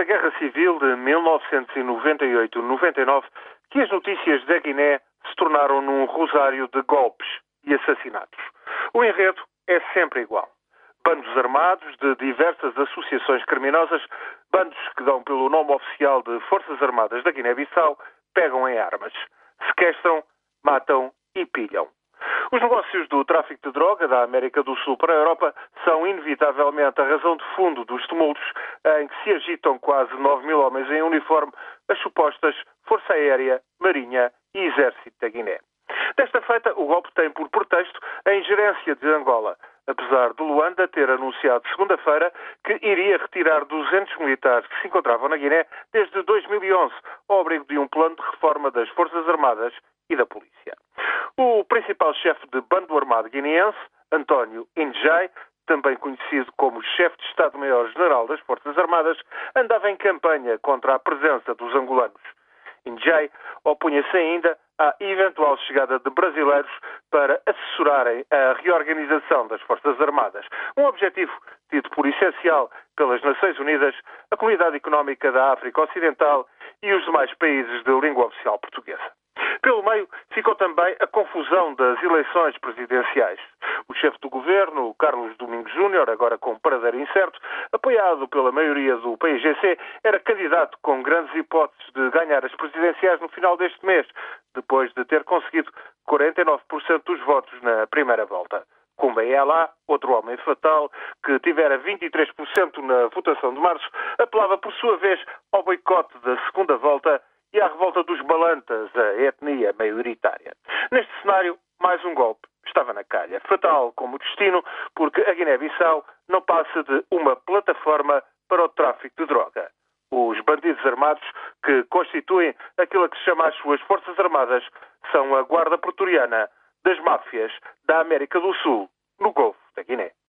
nesta guerra civil de 1998-99 que as notícias da Guiné se tornaram num rosário de golpes e assassinatos. O enredo é sempre igual. Bandos armados de diversas associações criminosas, bandos que dão pelo nome oficial de Forças Armadas da Guiné-Bissau, pegam em armas, sequestram, matam e pilham. Os negócios do tráfico de droga da América do Sul para a Europa são inevitavelmente a razão de fundo dos tumultos em que se agitam quase 9 mil homens em uniforme as supostas Força Aérea, Marinha e Exército da Guiné. Desta feita, o golpe tem por pretexto a ingerência de Angola, apesar de Luanda ter anunciado segunda-feira que iria retirar 200 militares que se encontravam na Guiné desde 2011, ao abrigo de um plano de reforma das Forças Armadas e da Polícia. O principal chefe de bando armado guineense, António Indjai, também conhecido como chefe de Estado-Maior-General das Forças Armadas, andava em campanha contra a presença dos angolanos. Indjai opunha-se ainda à eventual chegada de brasileiros para assessorarem a reorganização das Forças Armadas, um objetivo tido por essencial pelas Nações Unidas, a Comunidade Económica da África Ocidental e os demais países de língua oficial portuguesa. Pelo meio ficou também a confusão das eleições presidenciais. O chefe do governo, Carlos Domingos Júnior, agora com paradeiro incerto, apoiado pela maioria do PIGC, era candidato com grandes hipóteses de ganhar as presidenciais no final deste mês, depois de ter conseguido 49% dos votos na primeira volta. é lá, outro homem fatal, que tivera 23% na votação de março, apelava por sua vez ao boicote da segunda volta e à revolta dos balantas, a etnia maioritária. Neste cenário, mais um golpe estava na calha. Fatal como destino, porque a Guiné-Bissau não passa de uma plataforma para o tráfico de droga. Os bandidos armados que constituem aquilo que se chama as suas Forças Armadas são a Guarda Pretoriana das máfias da América do Sul, no Golfo da Guiné.